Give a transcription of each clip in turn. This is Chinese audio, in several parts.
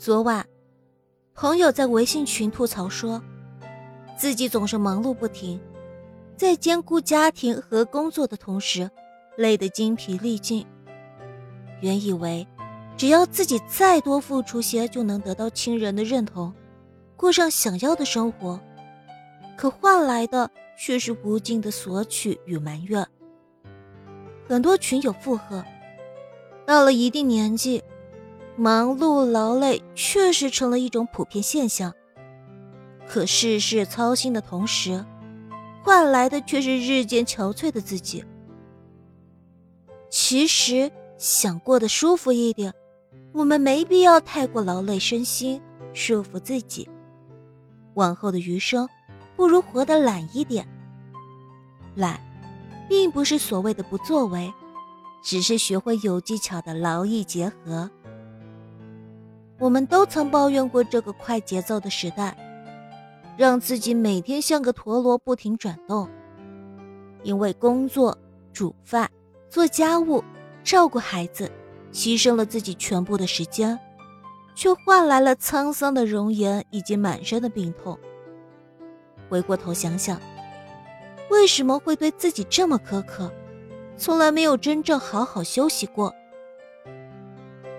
昨晚，朋友在微信群吐槽说，自己总是忙碌不停，在兼顾家庭和工作的同时，累得精疲力尽。原以为，只要自己再多付出些，就能得到亲人的认同，过上想要的生活，可换来的却是无尽的索取与埋怨。很多群友附和，到了一定年纪。忙碌劳累确实成了一种普遍现象，可事事操心的同时，换来的却是日渐憔悴的自己。其实想过得舒服一点，我们没必要太过劳累身心，束缚自己。往后的余生，不如活得懒一点。懒，并不是所谓的不作为，只是学会有技巧的劳逸结合。我们都曾抱怨过这个快节奏的时代，让自己每天像个陀螺不停转动。因为工作、煮饭、做家务、照顾孩子，牺牲了自己全部的时间，却换来了沧桑的容颜以及满身的病痛。回过头想想，为什么会对自己这么苛刻？从来没有真正好好休息过。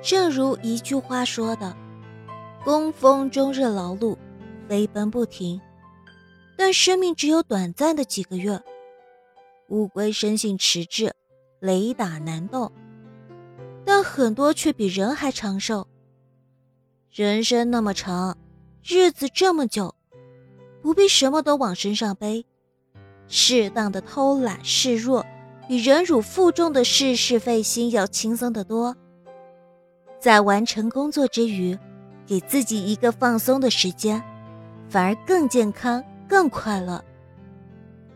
正如一句话说的：“工蜂终日劳碌，飞奔不停。”但生命只有短暂的几个月。乌龟生性迟滞，雷打难动，但很多却比人还长寿。人生那么长，日子这么久，不必什么都往身上背，适当的偷懒示弱，比忍辱负重的事事费心要轻松得多。在完成工作之余，给自己一个放松的时间，反而更健康、更快乐。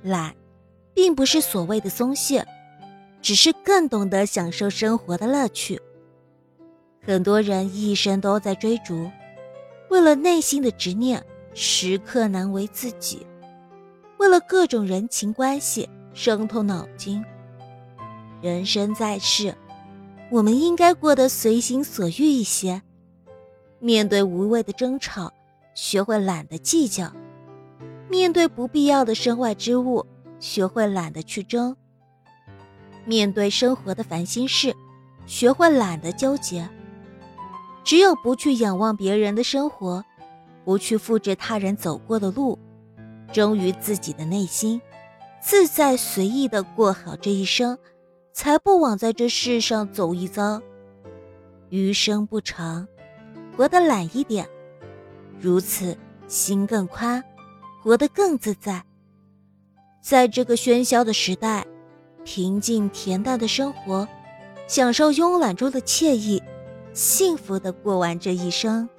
懒，并不是所谓的松懈，只是更懂得享受生活的乐趣。很多人一生都在追逐，为了内心的执念，时刻难为自己；为了各种人情关系，伤透脑筋。人生在世。我们应该过得随心所欲一些，面对无谓的争吵，学会懒得计较；面对不必要的身外之物，学会懒得去争；面对生活的烦心事，学会懒得纠结。只有不去仰望别人的生活，不去复制他人走过的路，忠于自己的内心，自在随意的过好这一生。才不枉在这世上走一遭。余生不长，活得懒一点，如此心更宽，活得更自在。在这个喧嚣的时代，平静恬淡的生活，享受慵懒中的惬意，幸福的过完这一生。